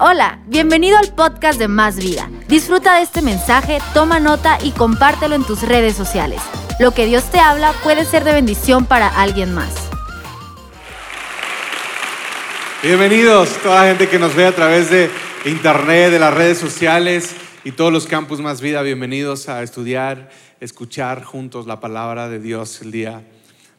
Hola, bienvenido al podcast de Más Vida. Disfruta de este mensaje, toma nota y compártelo en tus redes sociales. Lo que Dios te habla puede ser de bendición para alguien más. Bienvenidos, toda la gente que nos ve a través de internet, de las redes sociales y todos los campus Más Vida. Bienvenidos a estudiar, escuchar juntos la palabra de Dios el día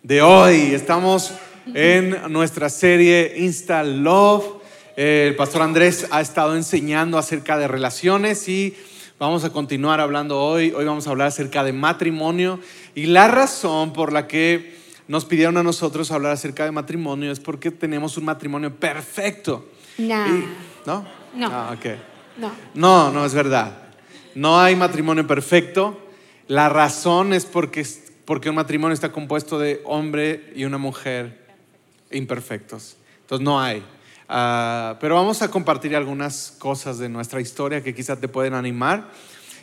de hoy. Estamos en nuestra serie Insta Love el pastor Andrés ha estado enseñando acerca de relaciones y vamos a continuar hablando hoy. Hoy vamos a hablar acerca de matrimonio y la razón por la que nos pidieron a nosotros hablar acerca de matrimonio es porque tenemos un matrimonio perfecto. No. ¿No? No. Ah, No. No, no es verdad. No hay matrimonio perfecto. La razón es porque, porque un matrimonio está compuesto de hombre y una mujer imperfectos. Entonces no hay. Ah, pero vamos a compartir algunas cosas de nuestra historia que quizás te pueden animar.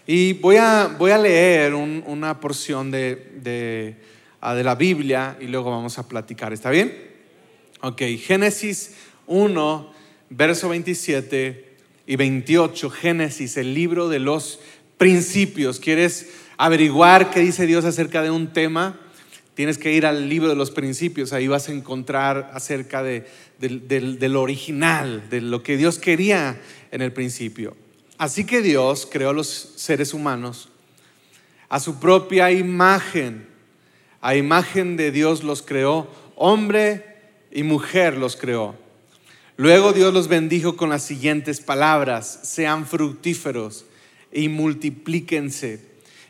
Y voy a, voy a leer una porción de, de, ah, de la Biblia y luego vamos a platicar. ¿Está bien? Ok, Génesis 1, verso 27 y 28. Génesis, el libro de los principios. ¿Quieres averiguar qué dice Dios acerca de un tema? Tienes que ir al libro de los principios, ahí vas a encontrar acerca de, del, original, de lo que Dios quería en el principio. Así que Dios creó a los seres humanos a su propia imagen. A imagen de Dios los creó, hombre y mujer los creó. Luego Dios los bendijo con las siguientes palabras, sean fructíferos y multiplíquense,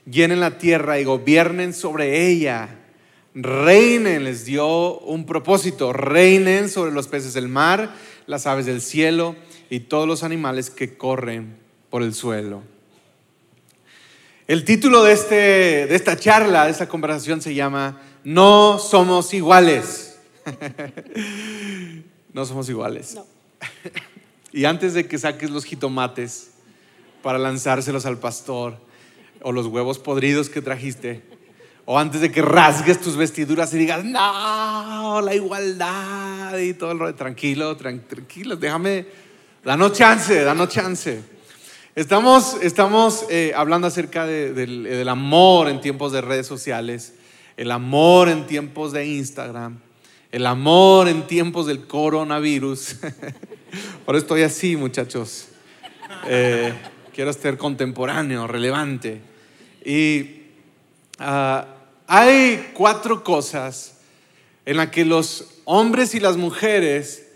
llenen la tierra y gobiernen sobre ella reinen, les dio un propósito, reinen sobre los peces del mar, las aves del cielo y todos los animales que corren por el suelo. El título de, este, de esta charla, de esta conversación se llama No somos iguales. no somos iguales. y antes de que saques los jitomates para lanzárselos al pastor o los huevos podridos que trajiste, o antes de que rasgues tus vestiduras y digas, no, la igualdad y todo el rollo. Tranquilo, tranquilo, déjame, danos chance, danos chance. Estamos, estamos eh, hablando acerca del, del amor en tiempos de redes sociales, el amor en tiempos de Instagram, el amor en tiempos del coronavirus. Eso estoy así, muchachos. Eh, quiero ser contemporáneo, relevante. Y Ah, hay cuatro cosas en las que los hombres y las mujeres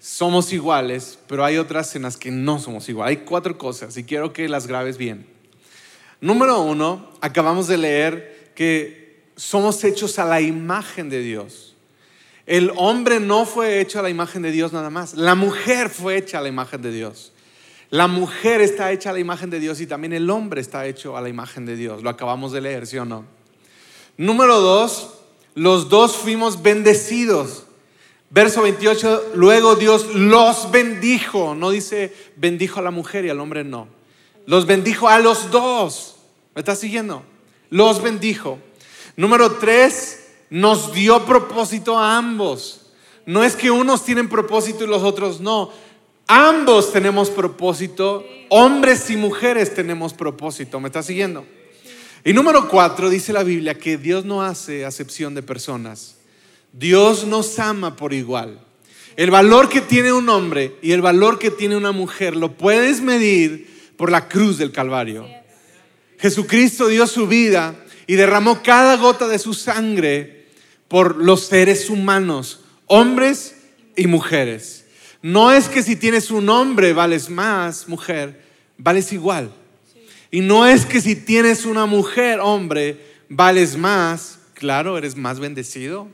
somos iguales, pero hay otras en las que no somos iguales. Hay cuatro cosas y quiero que las grabes bien. Número uno, acabamos de leer que somos hechos a la imagen de Dios. El hombre no fue hecho a la imagen de Dios nada más, la mujer fue hecha a la imagen de Dios. La mujer está hecha a la imagen de Dios y también el hombre está hecho a la imagen de Dios. Lo acabamos de leer, ¿sí o no? Número dos, los dos fuimos bendecidos. Verso 28, luego Dios los bendijo. No dice bendijo a la mujer y al hombre no. Los bendijo a los dos. ¿Me estás siguiendo? Los bendijo. Número tres, nos dio propósito a ambos. No es que unos tienen propósito y los otros no Ambos tenemos propósito, hombres y mujeres tenemos propósito. ¿Me está siguiendo? Y número cuatro, dice la Biblia que Dios no hace acepción de personas. Dios nos ama por igual. El valor que tiene un hombre y el valor que tiene una mujer lo puedes medir por la cruz del Calvario. Jesucristo dio su vida y derramó cada gota de su sangre por los seres humanos, hombres y mujeres. No es que si tienes un hombre vales más, mujer, vales igual. Y no es que si tienes una mujer, hombre, vales más, claro, eres más bendecido.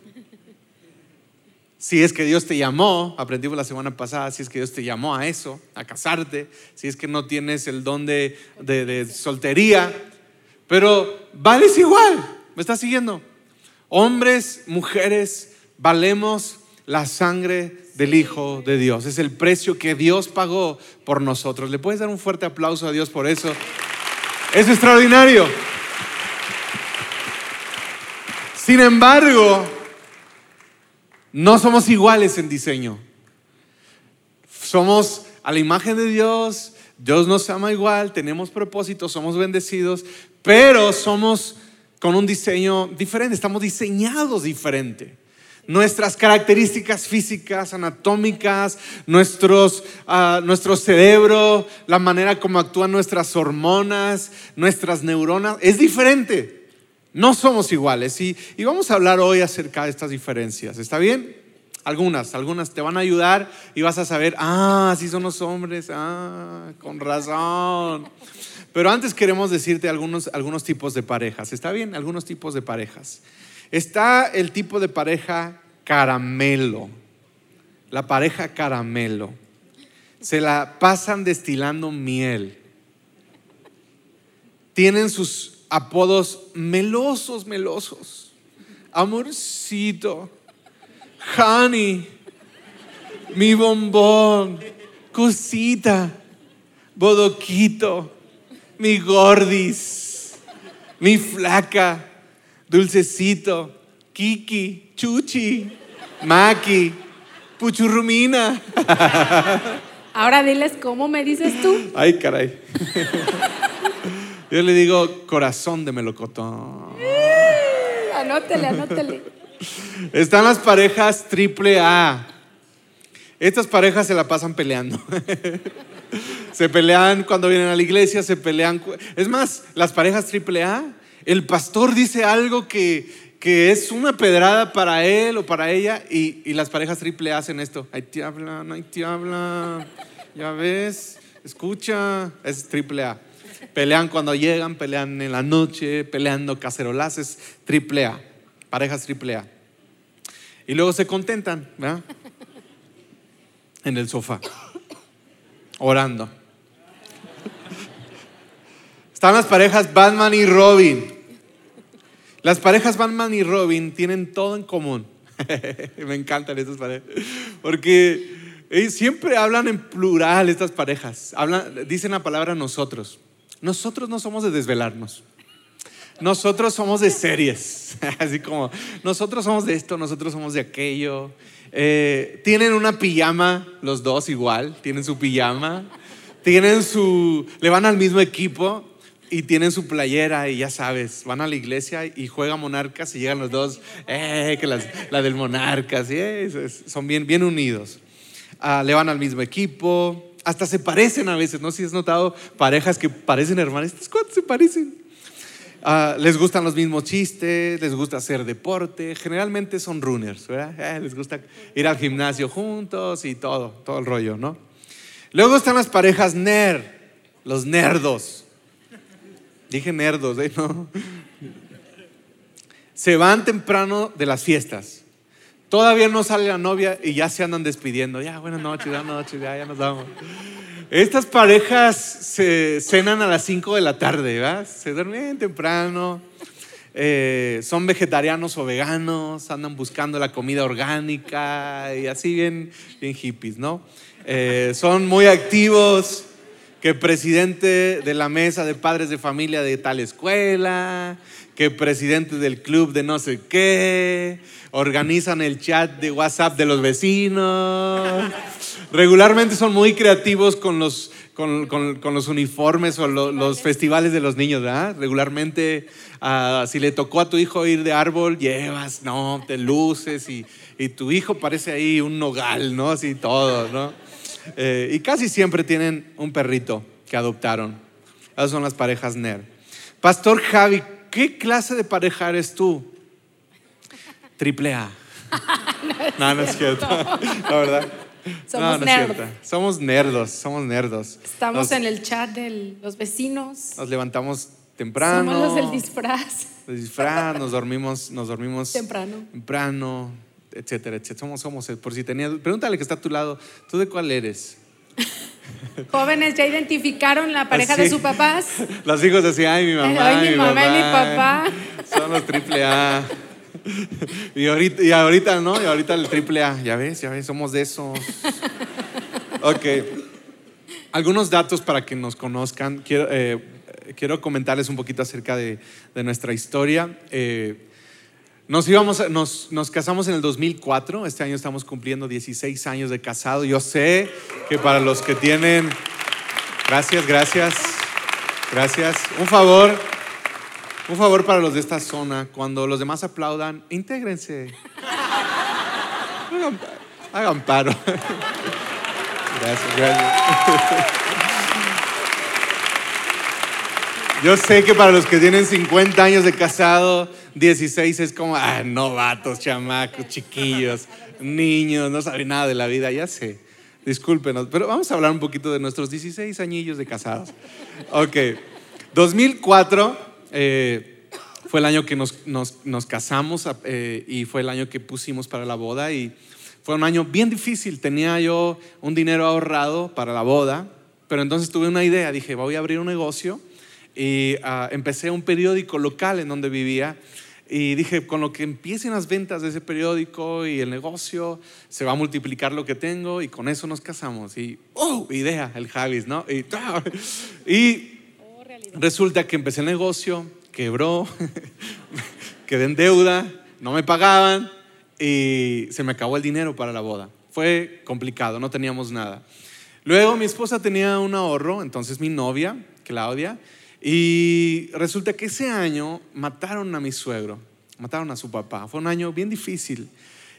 Si es que Dios te llamó, aprendimos la semana pasada, si es que Dios te llamó a eso, a casarte, si es que no tienes el don de, de soltería, pero vales igual, ¿me estás siguiendo? Hombres, mujeres, valemos la sangre del Hijo de Dios. Es el precio que Dios pagó por nosotros. ¿Le puedes dar un fuerte aplauso a Dios por eso? Es extraordinario. Sin embargo, no somos iguales en diseño. Somos a la imagen de Dios, Dios nos ama igual, tenemos propósitos, somos bendecidos, pero somos con un diseño diferente, estamos diseñados diferente. Nuestras características físicas, anatómicas, nuestros, ah, nuestro cerebro, la manera como actúan nuestras hormonas, nuestras neuronas, es diferente. No somos iguales. Y, y vamos a hablar hoy acerca de estas diferencias. ¿Está bien? Algunas, algunas te van a ayudar y vas a saber, ah, así son los hombres, ah, con razón. Pero antes queremos decirte algunos, algunos tipos de parejas, ¿está bien? Algunos tipos de parejas. Está el tipo de pareja caramelo, la pareja caramelo. Se la pasan destilando miel. Tienen sus apodos melosos, melosos. Amorcito. Honey, mi bombón, cosita, bodoquito, mi gordis, mi flaca, dulcecito, kiki, chuchi, maki, puchurrumina. Ahora diles cómo me dices tú. Ay, caray. Yo le digo corazón de melocotón. Anótele, anótele. Están las parejas triple A. Estas parejas se la pasan peleando. se pelean cuando vienen a la iglesia, se pelean. Es más, las parejas triple A, el pastor dice algo que, que es una pedrada para él o para ella y, y las parejas triple hacen esto. Ahí te hablan, ahí te hablan. Ya ves, escucha, es triple A. Pelean cuando llegan, pelean en la noche, peleando cacerolaces, triple A, parejas triple A. Y luego se contentan, ¿verdad? En el sofá, orando. Están las parejas Batman y Robin. Las parejas Batman y Robin tienen todo en común. Me encantan estas parejas. Porque siempre hablan en plural estas parejas. Hablan, dicen la palabra nosotros. Nosotros no somos de desvelarnos. Nosotros somos de series, así como nosotros somos de esto, nosotros somos de aquello. Eh, tienen una pijama, los dos igual, tienen su pijama, tienen su, le van al mismo equipo y tienen su playera y ya sabes, van a la iglesia y juegan monarcas y llegan los dos, eh, que la del monarcas, son bien, bien unidos. Ah, le van al mismo equipo, hasta se parecen a veces, ¿no? Si has notado parejas que parecen hermanas, ¿cuántos se parecen? Ah, les gustan los mismos chistes, les gusta hacer deporte, generalmente son runners, ¿verdad? Eh, les gusta ir al gimnasio juntos y todo, todo el rollo, ¿no? Luego están las parejas nerd, los nerdos. Dije nerdos, ¿eh? ¿no? Se van temprano de las fiestas. Todavía no sale la novia y ya se andan despidiendo. Ya, buenas noches, buenas noches, ya, ya nos vamos. Estas parejas se cenan a las 5 de la tarde, ¿verdad? Se duermen temprano, eh, son vegetarianos o veganos, andan buscando la comida orgánica y así bien, bien hippies, ¿no? Eh, son muy activos, que presidente de la mesa de padres de familia de tal escuela, que presidente del club de no sé qué, organizan el chat de WhatsApp de los vecinos. Regularmente son muy creativos con los, con, los uniformes o los festivales de los niños, ¿verdad? Regularmente, ah, si le tocó a tu hijo ir de árbol, llevas, no, te luces y, tu hijo parece ahí un nogal, ¿no? Así todo, ¿no? Eh, y casi siempre tienen un perrito que adoptaron. Esas son las parejas nerd. Pastor Javi, ¿qué clase de pareja eres tú? Triple A. no, no, es cierto. La verdad. Somos nerdos. Somos nerdos, somos nerdos. Estamos en el chat de los vecinos. Nos levantamos temprano. Somos los del disfraz. El disfraz, nos dormimos, nos dormimos temprano. Temprano, etcétera, etcétera. Somos, somos, por si tenías, pregúntale que está a tu lado, ¿tú de cuál eres? Jóvenes, ¿ya identificaron la pareja de sus papás? Los hijos decían, ay, mi mamá, ay, mi, mamá, y mi papá. Son los triple A. y, ahorita, y ahorita, ¿no? Y ahorita el triple A, ya ves, ya ves, somos de esos. Ok. Algunos datos para que nos conozcan. Quiero, eh, quiero comentarles un poquito acerca de, de nuestra historia. Eh, nos, íbamos, nos, nos, casamos en el 2004, este año estamos cumpliendo 16 años de casado. Yo sé que para los que tienen... Gracias, gracias, gracias. Un favor, un favor para los de esta zona. Cuando los demás aplaudan, intégrense. Hagan, hagan paro. Gracias, gracias. Yo sé que para los que tienen 50 años de casado, 16 es como, ah, novatos, chamacos, chiquillos, niños, no saben nada de la vida, ya sé. Discúlpenos, pero vamos a hablar un poquito de nuestros 16 añillos de casados. Ok, 2004 eh, fue el año que nos, nos, casamos eh, y fue el año que pusimos para la boda y fue un año bien difícil. Tenía yo un dinero ahorrado para la boda, pero entonces tuve una idea. Dije, voy a abrir un negocio y ah, empecé un periódico local en donde vivía. Y dije, con lo que empiecen las ventas de ese periódico y el negocio, se va a multiplicar lo que tengo y con eso nos casamos. Y, ¡oh! Idea, el Javis, ¿no? Y, y resulta que empecé el negocio, quebró, quedé en deuda, no me pagaban y se me acabó el dinero para la boda. Fue complicado, no teníamos nada. Luego mi esposa tenía un ahorro, entonces mi novia, Claudia, y resulta que ese año mataron a mi suegro, mataron a su papá. Fue un año bien difícil.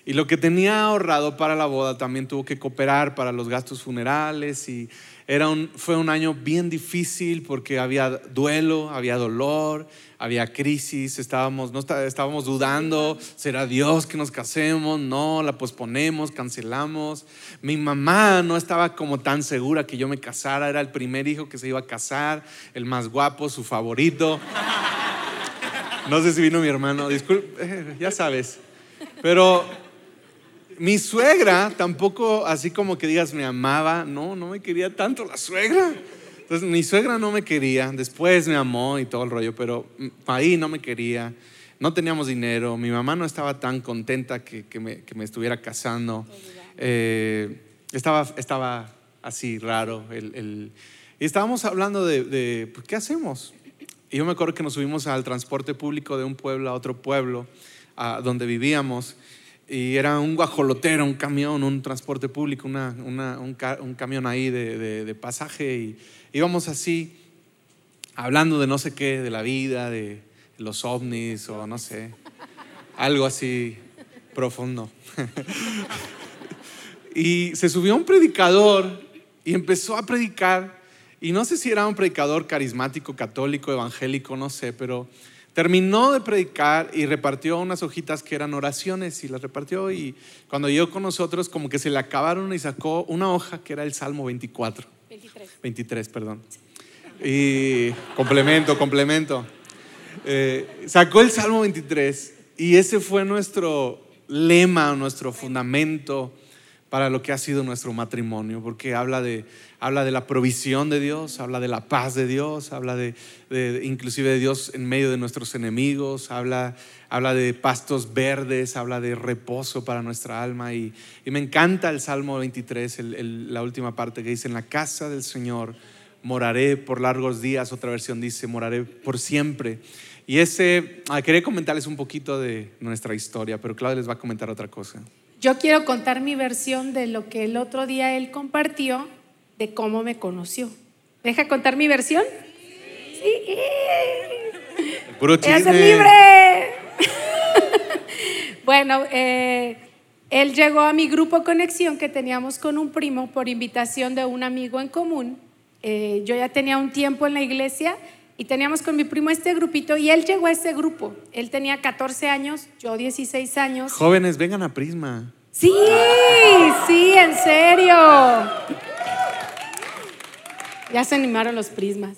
Y lo que tenía ahorrado para la boda también tuvo que cooperar para los gastos funerales y era un, fue un año bien difícil porque había duelo, había dolor, había crisis, estábamos, no, estábamos dudando, ¿será Dios que nos casemos? No, la posponemos, cancelamos. Mi mamá no estaba como tan segura que yo me casara, era el primer hijo que se iba a casar, el más guapo, su favorito. No sé si vino mi hermano, disculpe, ya sabes. Pero mi suegra tampoco, así como que digas, me amaba, no, no me quería tanto la suegra. Entonces, mi suegra no me quería, después me amó y todo el rollo, pero ahí no me quería, no teníamos dinero, mi mamá no estaba tan contenta que, me, estuviera casando, eh, estaba, estaba así raro. El, y estábamos hablando de, ¿qué hacemos? Y yo me acuerdo que nos subimos al transporte público de un pueblo a otro pueblo, a donde vivíamos y era un guajolotero, un camión, un transporte público, un, camión ahí de, pasaje y íbamos así hablando de no sé qué, de la vida, de los ovnis o no sé, algo así profundo. y se subió un predicador y empezó a predicar y no sé si era un predicador carismático, católico, evangélico, no sé, pero Terminó de predicar y repartió unas hojitas que eran oraciones y las repartió y cuando llegó con nosotros como que se le acabaron y sacó una hoja que era el Salmo 24. 23. 23, perdón. Y complemento, complemento. Eh, sacó el Salmo 23 y ese fue nuestro lema, nuestro fundamento para lo que ha sido nuestro matrimonio, porque habla de habla de la provisión de Dios, habla de la paz de Dios, habla de, inclusive de Dios en medio de nuestros enemigos, habla, habla de pastos verdes, habla de reposo para nuestra alma. Y, me encanta el Salmo 23, la última parte que dice, en la casa del Señor moraré por largos días, otra versión dice, moraré por siempre. Y ese, ah, quería comentarles un poquito de nuestra historia, pero Claudia les va a comentar otra cosa. Yo quiero contar mi versión de lo que el otro día él compartió de cómo me conoció. ¿Deja contar mi versión? Sí. puro chisme. libre! bueno, eh, él llegó a mi grupo Conexión que teníamos con un primo por invitación de un amigo en común. Eh, yo ya tenía un tiempo en la iglesia y teníamos con mi primo este grupito y él llegó a ese grupo. Él tenía 14 años, yo 16 años. Jóvenes, vengan a Prisma. Sí, sí, en serio. Ya se animaron los prismas.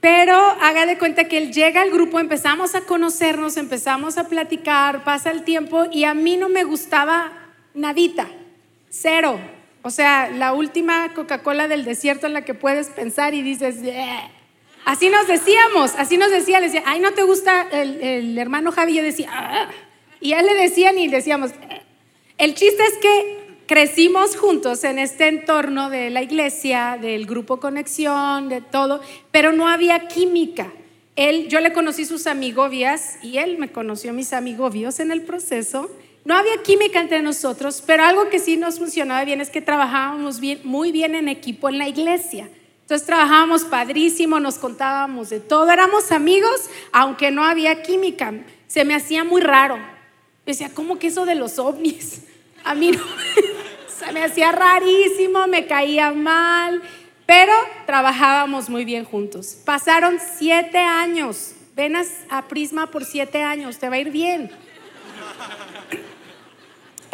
Pero haga de cuenta que él llega al grupo, empezamos a conocernos, empezamos a platicar, pasa el tiempo y a mí no me gustaba nadita, cero. O sea, la última Coca-Cola del desierto en la que puedes pensar y dices, así nos decíamos, así nos decía, le decía, ay, ¿no te gusta el, hermano Javi? Yo decía, ah". y él le decían y decíamos, el chiste es que crecimos juntos en este entorno de la iglesia, del grupo Conexión, de todo, pero no había química. Él, yo le conocí sus amigobias y él me conoció mis amigobios en el proceso No había química entre nosotros, pero algo que sí nos funcionaba bien es que trabajábamos muy bien en equipo en la iglesia. Entonces trabajábamos padrísimo, nos contábamos de todo, éramos amigos, aunque no había química. Se me hacía muy raro. Decía, ¿cómo que eso de los ovnis? A mí se me hacía rarísimo, me caía mal, pero trabajábamos muy bien juntos. Pasaron siete años. Ven a, Prisma por siete años, te va a ir bien.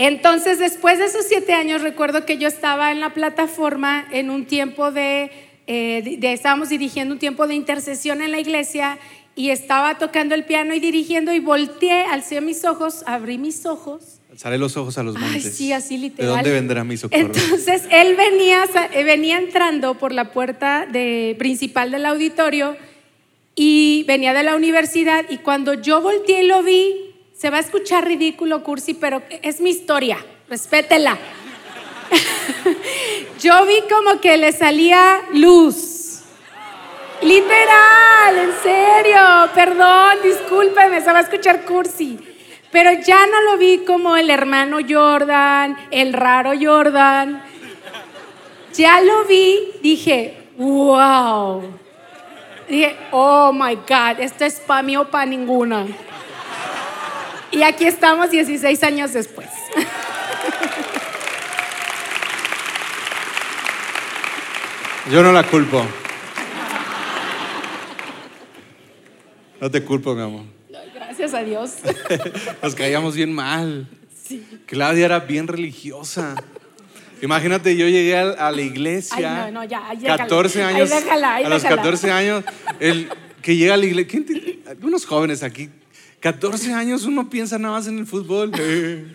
Entonces, después de esos siete años, recuerdo que yo estaba en la plataforma en un tiempo de, eh, de, estábamos dirigiendo un tiempo de intercesión en la iglesia y estaba tocando el piano y dirigiendo y volteé, alcé mis ojos, abrí mis ojos. Alzaré los ojos a los montes. Ay, sí, así literal. ¿De dónde vendrá mi socorro? Entonces, él venía, eh, venía entrando por la puerta de, principal del auditorio y venía de la universidad y cuando yo volteé y lo vi, se va a escuchar ridículo, cursi, pero es mi historia, respétela. yo vi como que le salía luz. Literal, en serio, perdón, discúlpeme, se va a escuchar cursi. Pero ya no lo vi como el hermano Jordan, el raro Jordan. Ya lo vi, dije, wow. Dije, oh my God, esto es para mí o para ninguna. Y aquí estamos 16 años después. Yo no la culpo. No te culpo, mi amor. Gracias a Dios. Nos caíamos bien mal. Claudia era bien religiosa. Imagínate, yo llegué a, la iglesia. Ay, no, no, ya, 14 años. a los 14 años, el que llega a la iglesia. ¿quién Algunos jóvenes aquí. 14 años uno piensa nada más en el fútbol.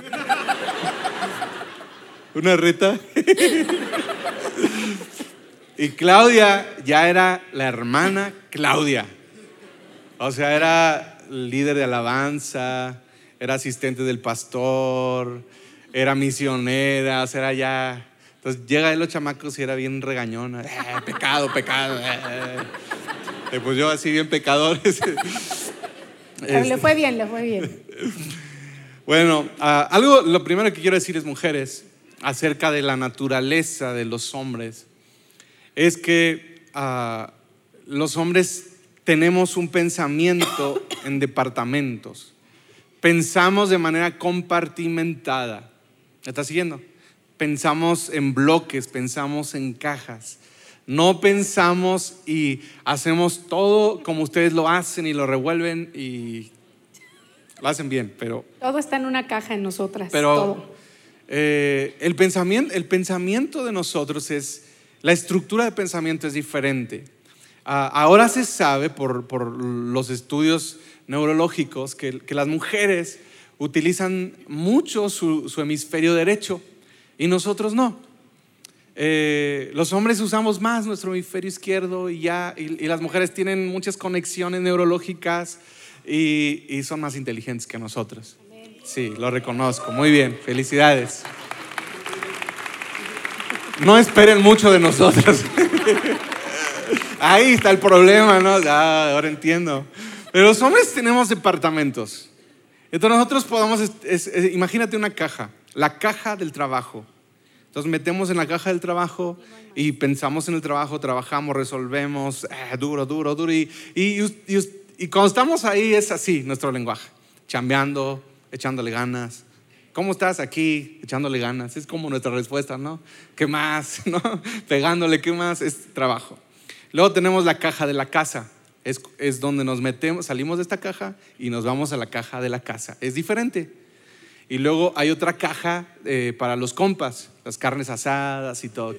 Una reta. y Claudia ya era la hermana Claudia. O sea, era líder de alabanza, era asistente del pastor era misionera, o sea, era ya... Entonces llega de los chamacos y era bien regañona, eh, pecado, pecado. Eh, eh. Pues yo así bien pecador. le este. fue bien, le fue bien. Bueno, ah, algo, lo primero que quiero decir es, mujeres, acerca de la naturaleza de los hombres, es que ah, los hombres tenemos un pensamiento en departamentos. Pensamos de manera compartimentada. ¿Me está siguiendo? Pensamos en bloques, pensamos en cajas. No pensamos y hacemos todo como ustedes lo hacen y lo revuelven y lo hacen bien, pero... Todo está en una caja en nosotras. Pero eh, el, pensamiento, el pensamiento de nosotros es, la estructura de pensamiento es diferente. Ah, ahora se sabe por, por, los estudios neurológicos que, que las mujeres utilizan mucho su, hemisferio derecho y nosotros no. Eh, los hombres usamos más nuestro hemisferio izquierdo y ya, y, las mujeres tienen muchas conexiones neurológicas y, son más inteligentes que nosotros. Sí, lo reconozco. Muy bien, felicidades. No esperen mucho de nosotros. Ahí está el problema, ¿no? Ah, ahora entiendo. Pero los hombres tenemos departamentos. Entonces nosotros podamos, imagínate una caja, la caja del trabajo. Entonces metemos en la caja del trabajo y pensamos en el trabajo, trabajamos, resolvemos, eh, duro, duro, duro. Y, y, y, cuando estamos ahí es así nuestro lenguaje, chambeando, echándole ganas. ¿Cómo estás aquí? Echándole ganas. Es como nuestra respuesta, ¿no? ¿Qué más? ¿No? Pegándole, ¿qué más? Es trabajo. Luego tenemos la caja de la casa es, donde nos metemos, salimos de esta caja y nos vamos a la caja de la casa. Es diferente. Y luego hay otra caja eh, para los compas, las carnes asadas y todo.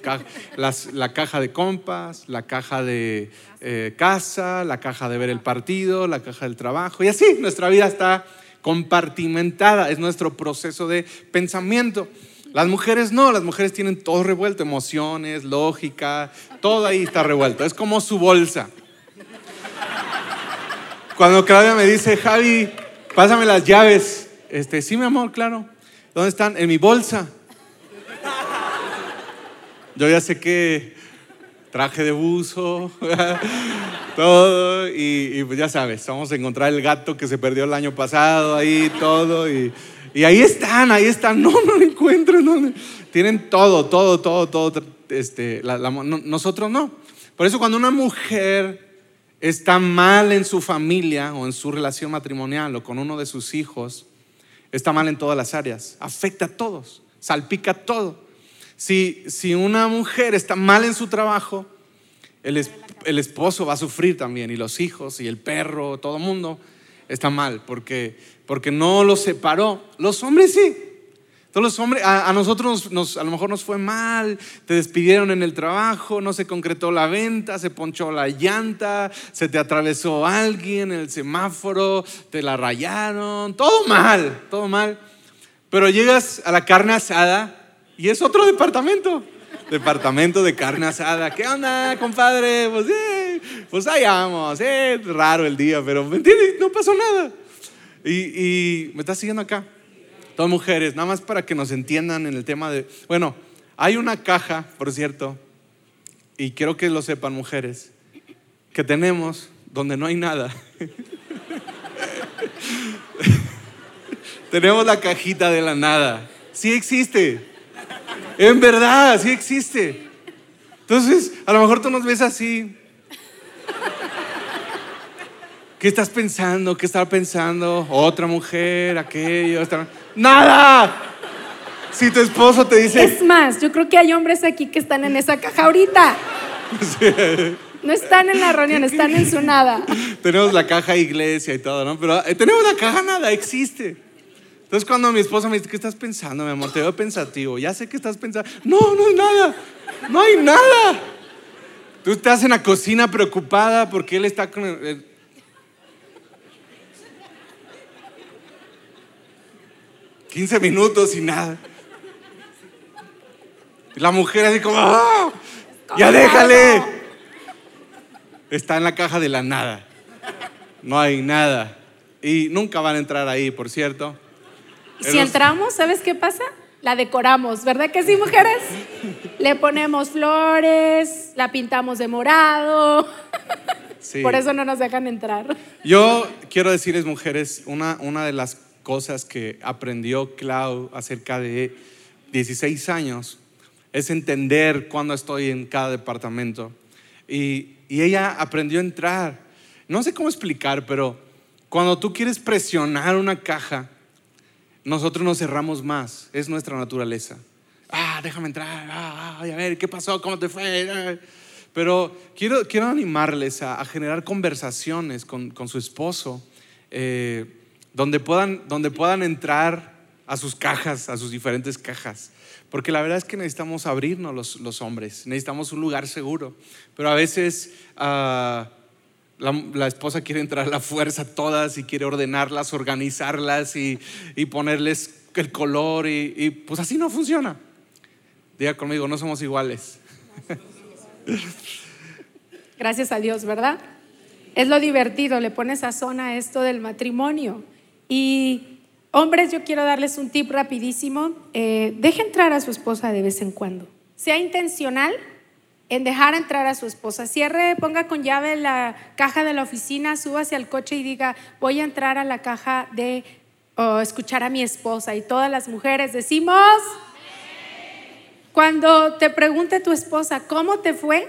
la caja de compas, la caja de eh, casa, la caja de ver el partido, la caja del trabajo. Y así, nuestra vida está compartimentada, es nuestro proceso de pensamiento. Las mujeres no, las mujeres tienen todo revuelto, emociones, lógica, todo ahí está revuelto. Es como su bolsa. Cuando Claudia me dice, Javi, pásame las llaves. Este, sí, mi amor, claro. ¿Dónde están? En mi bolsa. Yo ya sé que traje de buzo, todo, y, pues ya sabes, vamos a encontrar el gato que se perdió el año pasado ahí, todo, y, Y ahí están, ahí están. No, no lo encuentro. No, Tienen todo, todo, todo, todo. Este, nosotros no. Por eso cuando una mujer está mal en su familia o en su relación matrimonial o con uno de sus hijos, está mal en todas las áreas. Afecta a todos, salpica todo. Si, si una mujer está mal en su trabajo, el, el esposo va a sufrir también y los hijos y el perro, todo el mundo está mal porque, porque no los separó. Los hombres sí. Todos los hombres, a, nosotros nos, a lo mejor nos fue mal, te despidieron en el trabajo, no se concretó la venta, se ponchó la llanta, se te atravesó alguien en el semáforo, te la rayaron, todo mal, todo mal. Pero llegas a la carne asada y es otro departamento. Departamento de carne asada. ¿Qué onda, compadre? Pues, eh, pues ahí vamos. Eh, raro el día, pero ¿me entiendes? No pasó nada. Y, y me estás siguiendo acá. Todas mujeres, nada más para que nos entiendan en el tema de... Bueno, hay una caja, por cierto, y quiero que lo sepan mujeres, que tenemos donde no hay nada. tenemos la cajita de la nada. Sí existe. En verdad, sí existe. Entonces, a lo mejor tú nos ves así. ¿Qué estás pensando? ¿Qué está pensando? Otra mujer, aquello. Nada. Si tu esposo te dice... Es más, yo creo que hay hombres aquí que están en esa caja ahorita. No están en la reunión, están en su nada. Tenemos la caja iglesia y todo, ¿no? Pero eh, tenemos la caja nada, existe. Entonces cuando mi esposa me dice, ¿qué estás pensando, mi amor? Te veo pensativo. Ya sé que estás pensando. No, no es nada. No hay nada. Tú estás en la cocina preocupada porque él está con... El... 15 minutos y nada. Y la mujer así como, ¡Ah! ¡ya déjale! Está en la caja de la nada. No hay nada. Y nunca van a entrar ahí, por cierto. Si entramos, ¿sabes qué pasa? La decoramos, ¿verdad que sí, mujeres? Le ponemos flores, la pintamos de morado. Por eso no nos dejan entrar. Yo quiero decirles, mujeres, una, una de las cosas que aprendió Clau acerca de 16 años es entender cuándo estoy en cada departamento. Y, y ella aprendió a entrar. No sé cómo explicar, pero cuando tú quieres presionar una caja, nosotros nos cerramos más, es nuestra naturaleza. Ah, déjame entrar, ah, ah a ver, ¿qué pasó? ¿Cómo te fue? Pero quiero, quiero animarles a, generar conversaciones con, con su esposo, eh, donde, puedan, donde puedan entrar a sus cajas, a sus diferentes cajas. Porque la verdad es que necesitamos abrirnos los, los hombres, necesitamos un lugar seguro. Pero a veces... Uh, la, esposa quiere entrar a la fuerza todas y quiere ordenarlas, organizarlas y, ponerles el color y, pues así no funciona. Diga conmigo, no somos iguales. Gracias a Dios, ¿verdad? Es lo divertido, le pones sazón a esto del matrimonio. Y hombres, yo quiero darles un tip rapidísimo. Eh, deje entrar a su esposa de vez en cuando. Sea intencional en dejar entrar a su esposa. Cierre, ponga con llave la caja de la oficina, suba hacia el coche y diga, voy a entrar a la caja de escuchar a mi esposa. Y todas las mujeres decimos, cuando te pregunte tu esposa, ¿cómo te fue?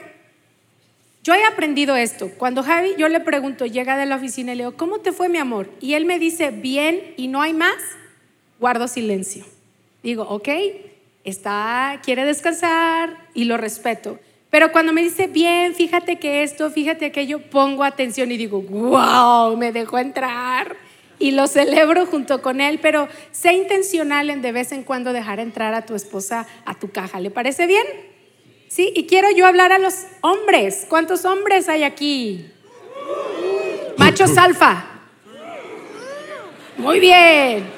Yo he aprendido esto. Cuando Javi, yo le pregunto, llega de la oficina y le digo, ¿cómo te fue mi amor? Y él me dice, bien y no hay más, guardo silencio. Digo, ok, está, quiere descansar y lo respeto. Pero cuando me dice, bien, fíjate que esto, fíjate aquello, pongo atención y digo, wow, me dejó entrar. Y lo celebro junto con él, pero sé intencional en de vez en cuando dejar entrar a tu esposa a tu caja. ¿Le parece bien? Sí, y quiero yo hablar a los hombres. ¿Cuántos hombres hay aquí? Machos alfa. Muy bien.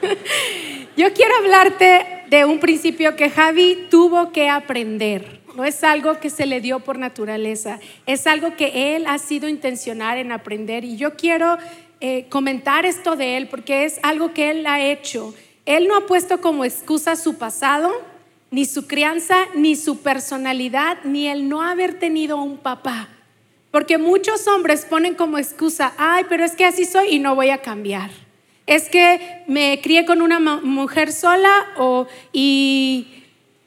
Yo quiero hablarte de un principio que Javi tuvo que aprender. No es algo que se le dio por naturaleza, es algo que él ha sido intencional en aprender. Y yo quiero eh, comentar esto de él porque es algo que él ha hecho. Él no ha puesto como excusa su pasado, ni su crianza, ni su personalidad, ni el no haber tenido un papá. Porque muchos hombres ponen como excusa, ay, pero es que así soy y no voy a cambiar. Es que me crié con una mujer sola o, y,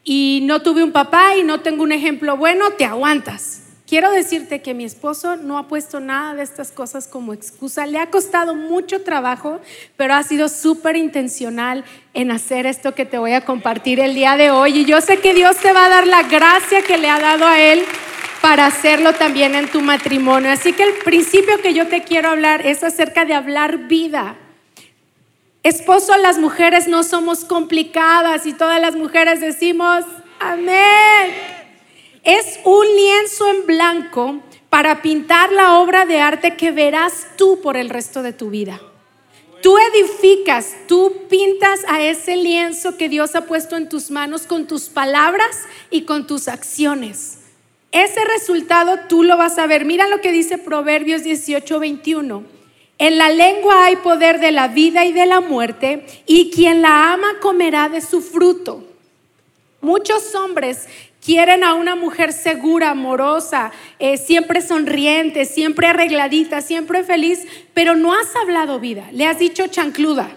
y no tuve un papá y no tengo un ejemplo bueno, te aguantas. Quiero decirte que mi esposo no ha puesto nada de estas cosas como excusa. Le ha costado mucho trabajo, pero ha sido súper intencional en hacer esto que te voy a compartir el día de hoy. Y yo sé que Dios te va a dar la gracia que le ha dado a él para hacerlo también en tu matrimonio. Así que el principio que yo te quiero hablar es acerca de hablar vida. Esposo, las mujeres no somos complicadas y todas las mujeres decimos, amén. Es un lienzo en blanco para pintar la obra de arte que verás tú por el resto de tu vida. Tú edificas, tú pintas a ese lienzo que Dios ha puesto en tus manos con tus palabras y con tus acciones. Ese resultado tú lo vas a ver. Mira lo que dice Proverbios 18, 21. En la lengua hay poder de la vida y de la muerte, y quien la ama comerá de su fruto. Muchos hombres Quieren a una mujer segura, amorosa, eh, siempre sonriente, siempre arregladita, siempre feliz, pero no has hablado vida. Le has dicho chancluda.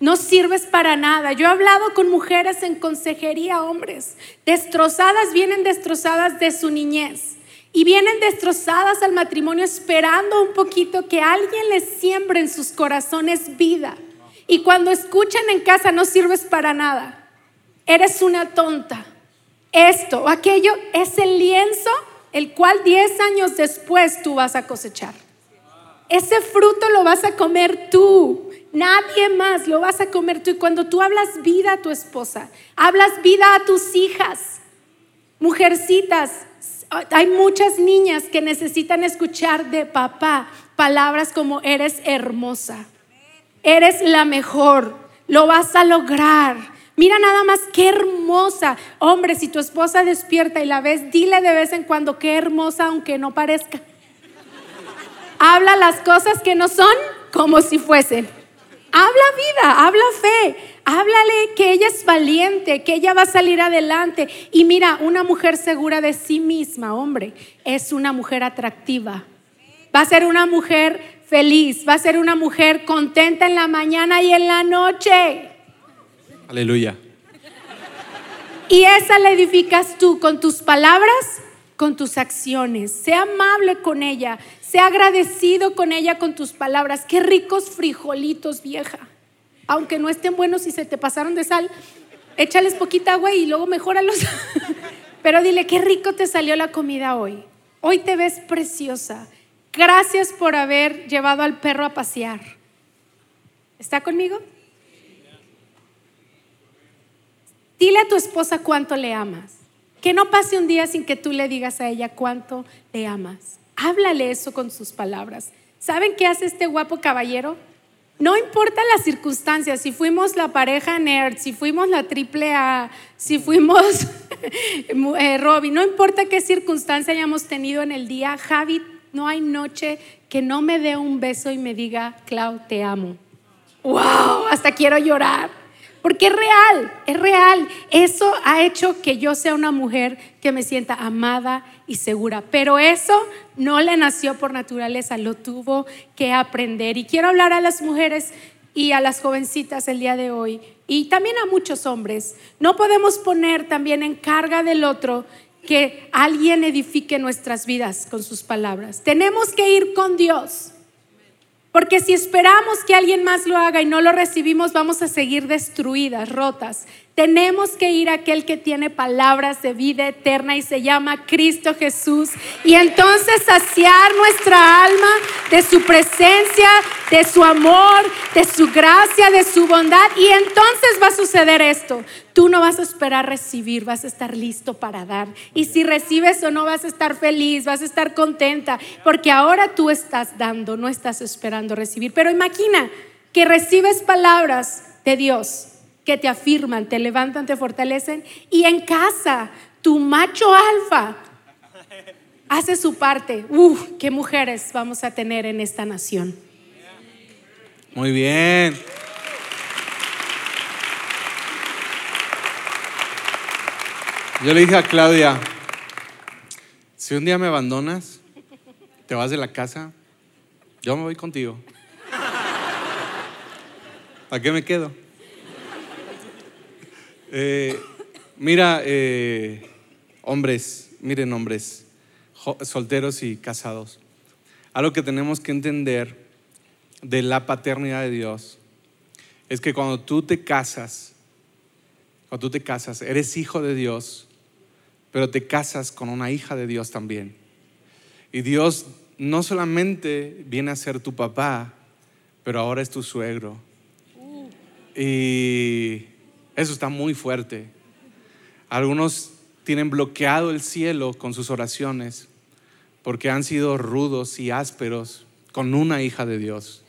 No sirves para nada. Yo he hablado con mujeres en consejería, hombres, destrozadas, vienen destrozadas de su niñez. Y vienen destrozadas al matrimonio esperando un poquito que alguien les siembre en sus corazones vida. Y cuando escuchan en casa no sirves para nada. Eres una tonta esto o aquello es el lienzo el cual 10 años después tú vas a cosechar. Ese fruto lo vas a comer tú. Nadie más lo vas a comer tú. Y cuando tú hablas vida a tu esposa, hablas vida a tus hijas, mujercitas, hay muchas niñas que necesitan escuchar de papá palabras como eres hermosa, eres la mejor, lo vas a lograr. Mira nada más qué hermosa. Hombre, si tu esposa despierta y la ves, dile de vez en cuando qué hermosa, aunque no parezca. Habla las cosas que no son como si fuesen. Habla vida, habla fe, háblale que ella es valiente, que ella va a salir adelante. Y mira, una mujer segura de sí misma, hombre, es una mujer atractiva. Va a ser una mujer feliz, va a ser una mujer contenta en la mañana y en la noche. Aleluya. Y esa la edificas tú con tus palabras, con tus acciones. Sea amable con ella, sea agradecido con ella con tus palabras. Qué ricos frijolitos, vieja. Aunque no estén buenos y se te pasaron de sal, échales poquita agua y luego mejóralos. Pero dile, qué rico te salió la comida hoy. Hoy te ves preciosa. Gracias por haber llevado al perro a pasear. ¿Está conmigo? Dile a tu esposa cuánto le amas. Que no pase un día sin que tú le digas a ella cuánto le amas. Háblale eso con sus palabras. ¿Saben qué hace este guapo caballero? No importa las circunstancias, si fuimos la pareja nerd, si fuimos la triple A, si fuimos eh, Robbie, no importa qué circunstancia hayamos tenido en el día, Javi, no hay noche que no me dé un beso y me diga, Clau, te amo. ¡Wow! Hasta quiero llorar. Porque es real, es real. Eso ha hecho que yo sea una mujer que me sienta amada y segura. Pero eso no le nació por naturaleza, lo tuvo que aprender. Y quiero hablar a las mujeres y a las jovencitas el día de hoy y también a muchos hombres. No podemos poner también en carga del otro que alguien edifique nuestras vidas con sus palabras. Tenemos que ir con Dios. Porque si esperamos que alguien más lo haga y no lo recibimos, vamos a seguir destruidas, rotas. Tenemos que ir a aquel que tiene palabras de vida eterna y se llama Cristo Jesús. Y entonces saciar nuestra alma de su presencia, de su amor, de su gracia, de su bondad. Y entonces va a suceder esto. Tú no vas a esperar recibir, vas a estar listo para dar. Y si recibes o no, vas a estar feliz, vas a estar contenta, porque ahora tú estás dando, no estás esperando recibir. Pero imagina que recibes palabras de Dios que te afirman, te levantan, te fortalecen, y en casa tu macho alfa hace su parte. ¡Uf! ¿Qué mujeres vamos a tener en esta nación? Muy bien. Yo le dije a Claudia, si un día me abandonas, te vas de la casa, yo me voy contigo. ¿Para qué me quedo? Eh, mira, eh, hombres, miren hombres, solteros y casados. Algo que tenemos que entender de la paternidad de Dios es que cuando tú te casas, cuando tú te casas, eres hijo de Dios, pero te casas con una hija de Dios también. Y Dios no solamente viene a ser tu papá, pero ahora es tu suegro. Y eso está muy fuerte. Algunos tienen bloqueado el cielo con sus oraciones porque han sido rudos y ásperos con una hija de Dios.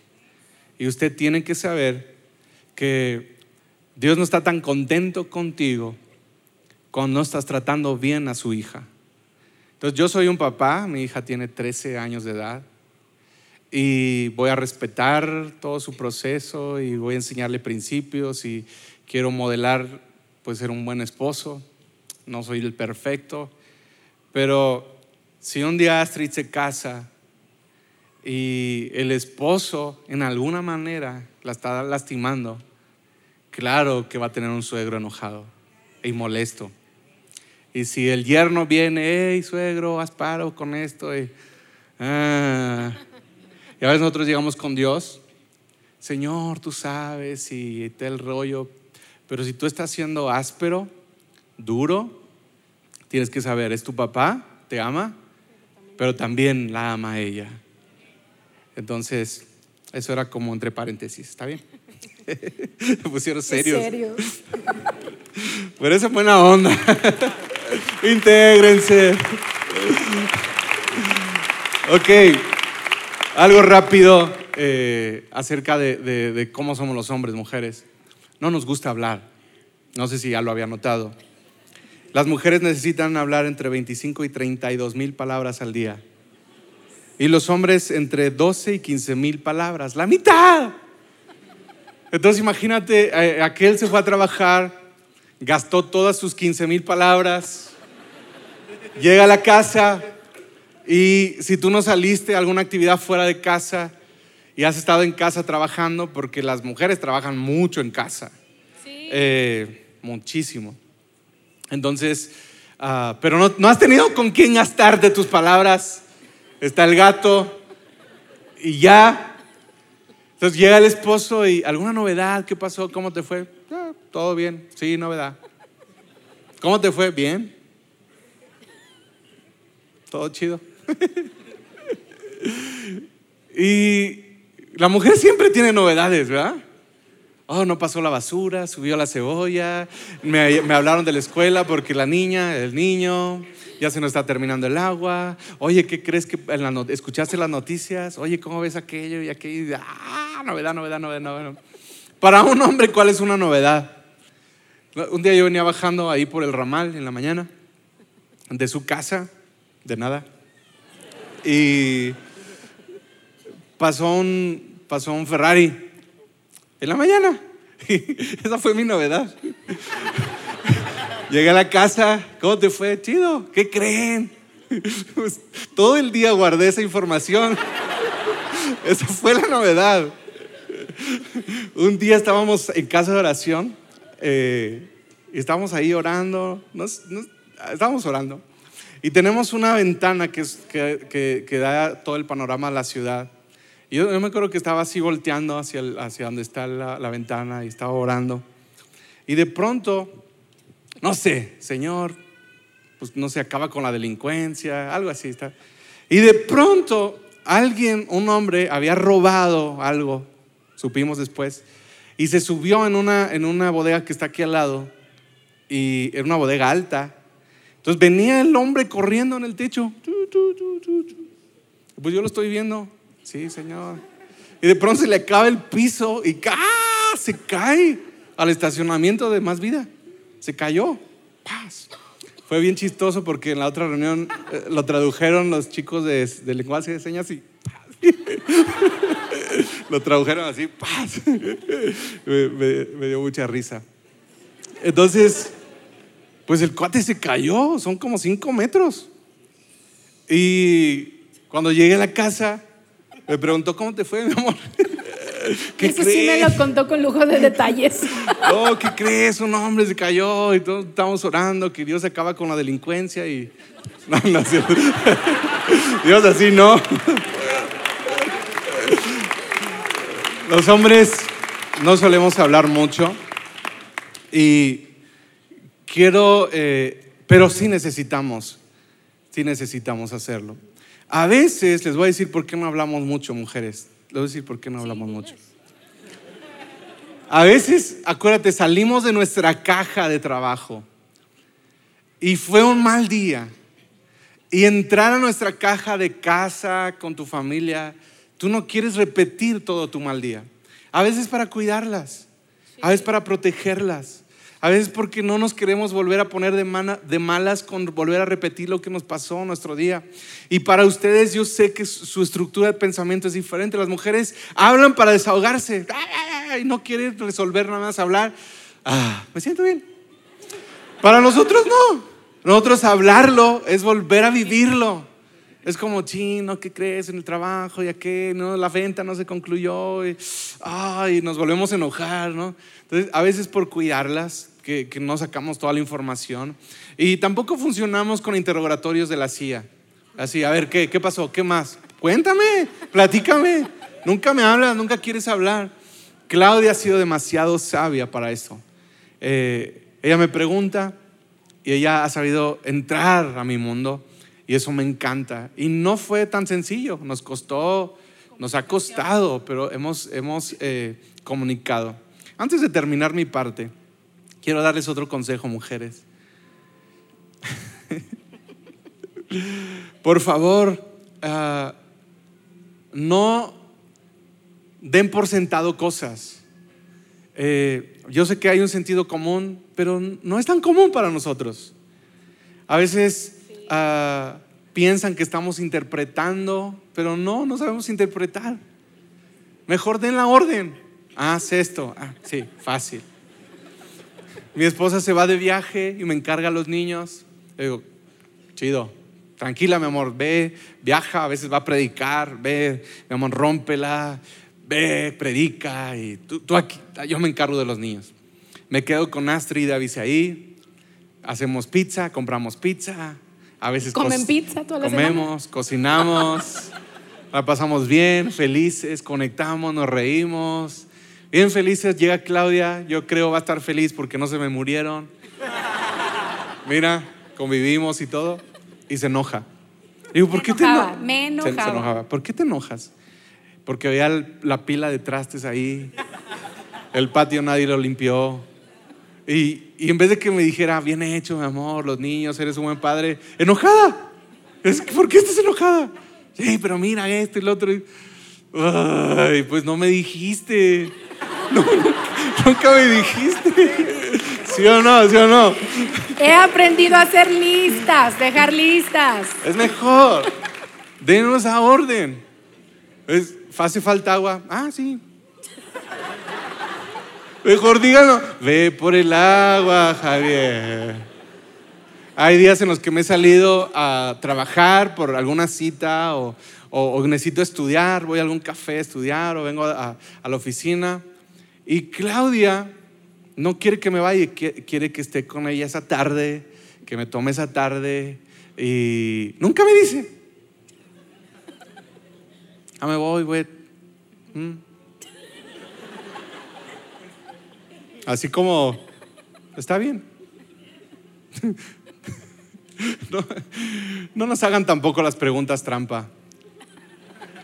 Y usted tiene que saber que Dios no está tan contento contigo cuando no estás tratando bien a su hija. Entonces yo soy un papá, mi hija tiene 13 años de edad y voy a respetar todo su proceso y voy a enseñarle principios y quiero modelar pues ser un buen esposo. No soy el perfecto, pero si un día Astrid se casa y el esposo en alguna manera la está lastimando, claro que va a tener un suegro enojado y molesto. Y si el yerno viene, hey suegro, haz paro con esto. Y, ah. y a veces nosotros llegamos con Dios, Señor, tú sabes, y te el rollo. Pero si tú estás siendo áspero, duro, tienes que saber, es tu papá, te ama, pero también la ama ella. Entonces, eso era como entre paréntesis, ¿está bien? Me pusieron serios. Serio. Pero esa buena onda. Intégrense. Ok, algo rápido eh, acerca de, de cómo somos los hombres, mujeres. No nos gusta hablar. No sé si ya lo había notado. Las mujeres necesitan hablar entre 25 y 32 mil palabras al día. Y los hombres entre 12 y 15 mil palabras. La mitad. Entonces imagínate, eh, aquel se fue a trabajar, gastó todas sus 15 mil palabras, llega a la casa y si tú no saliste a alguna actividad fuera de casa y has estado en casa trabajando, porque las mujeres trabajan mucho en casa, eh, muchísimo. Entonces, ah, pero no, no has tenido con quién gastarte tus palabras. Está el gato y ya. Entonces llega el esposo y alguna novedad, ¿qué pasó? ¿Cómo te fue? Ah, todo bien, sí, novedad. ¿Cómo te fue? Bien. Todo chido. y la mujer siempre tiene novedades, ¿verdad? Oh, no pasó la basura, subió la cebolla. Me, hablaron de la escuela porque la niña, el niño, ya se nos está terminando el agua. Oye, ¿qué crees que escuchaste las noticias? Oye, ¿cómo ves aquello y aquello? Ah, novedad, novedad, novedad, novedad. Para un hombre, ¿cuál es una novedad? Un día yo venía bajando ahí por el ramal en la mañana, de su casa, de nada. Y pasó un, pasó un Ferrari en la mañana. Esa fue mi novedad. Llegué a la casa, ¿cómo te fue? Chido, ¿qué creen? Pues, todo el día guardé esa información. Esa fue la novedad. Un día estábamos en casa de oración eh, estábamos ahí orando, estábamos orando. Y tenemos una ventana que, que, que da todo el panorama de la ciudad yo, me acuerdo que estaba así volteando hacia, hacia donde está la, ventana y estaba orando. Y de pronto, no sé, Señor, pues no se acaba con la delincuencia, algo así está. Y de pronto alguien, un hombre, había robado algo, supimos después, y se subió en una, en una bodega que está aquí al lado, y era una bodega alta. Entonces venía el hombre corriendo en el techo. Pues yo lo estoy viendo. Sí, Señor. Y de pronto se le acaba el piso y ¡ah! se cae al estacionamiento de Más Vida. Se cayó. ¡Paz! Fue bien chistoso porque en la otra reunión eh, lo tradujeron los chicos de, lenguaje de señas y lo tradujeron así. ¡Paz! Me, me dio mucha risa. Entonces, pues el cuate se cayó, son como cinco metros. Y cuando llegué a la casa, me preguntó, ¿cómo te fue, mi amor? ¿Qué Eso sí me crees? lo contó con lujo de detalles. Oh, ¿qué crees? Un hombre se cayó y todos estamos orando que Dios acaba con la delincuencia y... No, no. Dios así no. Los hombres no solemos hablar mucho y quiero, eh, pero sí necesitamos, sí necesitamos hacerlo. A veces les voy a decir por qué no hablamos mucho, mujeres. Les voy a decir por qué no hablamos mucho. A veces, acuérdate, salimos de nuestra caja de trabajo y fue un mal día. Y entrar a nuestra caja de casa con tu familia, tú no quieres repetir todo tu mal día. A veces para cuidarlas, a veces para protegerlas, a veces porque no nos queremos volver a poner de, mana- de malas con volver a repetir lo que nos pasó en nuestro día. Y para ustedes yo sé que su estructura de pensamiento es diferente. Las mujeres hablan para desahogarse y no quieren resolver nada más hablar. Ah, me siento bien. Para nosotros no. Nosotros hablarlo es volver a vivirlo. Es como, chino, ¿qué crees en el trabajo? ¿Ya qué? No, la venta no se concluyó. Y, ay, nos volvemos a enojar, ¿no? Entonces, a veces por cuidarlas, que, no sacamos toda la información. Y tampoco funcionamos con interrogatorios de la CIA. Así, a ver, ¿qué? ¿Qué pasó? ¿Qué más? Cuéntame, platícame. Nunca me hablas, nunca quieres hablar. Claudia ha sido demasiado sabia para eso. Eh, ella me pregunta y ella ha sabido entrar a mi mundo y eso me encanta. Y no fue tan sencillo, nos costó, nos ha costado, pero hemos, hemos eh, comunicado. Antes de terminar mi parte, quiero darles otro consejo, mujeres. Por favor, ah, no den por sentado cosas. Eh, yo sé que hay un sentido común, pero no es tan común para nosotros. A veces ah, piensan que estamos interpretando, pero no, no sabemos interpretar. Mejor den la orden. Ah, haz esto. Ah, sí, fácil. Mi esposa se va de viaje y me encarga a los niños. Le digo, chido, tranquila, mi amor, ve, viaja, a veces va a predicar, ve, mi amor, rómpela, ve, predica y tú, tú aquí, yo me encargo de los niños. Me quedo con Astrid y David ahí, hacemos pizza, compramos pizza, a veces ¿Comen pizza toda la comemos, cocinamos, la pasamos bien, felices, conectamos, nos reímos. Bien felices, llega Claudia, yo creo va a estar feliz porque no se me murieron. Mira, convivimos y todo, y se enoja. Digo, ¿por Me qué te enojaba, eno- me Se- se enojaba. enojaba. ¿Por qué te enojas? Porque veía el- la pila de trastes ahí, el patio nadie lo limpió. Y, y en vez de que me dijera, bien hecho, mi amor, los niños, eres un buen padre, enojada. Es ¿Por qué estás enojada? Sí, pero mira esto y lo otro. Y- Ay, pues no me dijiste. Nunca, me dijiste. ¿Sí o no? ¿Sí o no? He aprendido a hacer listas, dejar listas. Es mejor. Denos a orden. Es, ¿Hace falta agua? Ah, sí. Mejor díganlo. Ve por el agua, Javier. Hay días en los que me he salido a trabajar por alguna cita o, o- o necesito estudiar, voy a algún café a estudiar o vengo a, a la oficina. Y Claudia no quiere que me vaya, qui- quiere que esté con ella esa tarde, que me tome esa tarde y nunca me dice. Ah, me voy, güey. Mm. Así como, está bien. No nos hagan tampoco las preguntas trampa.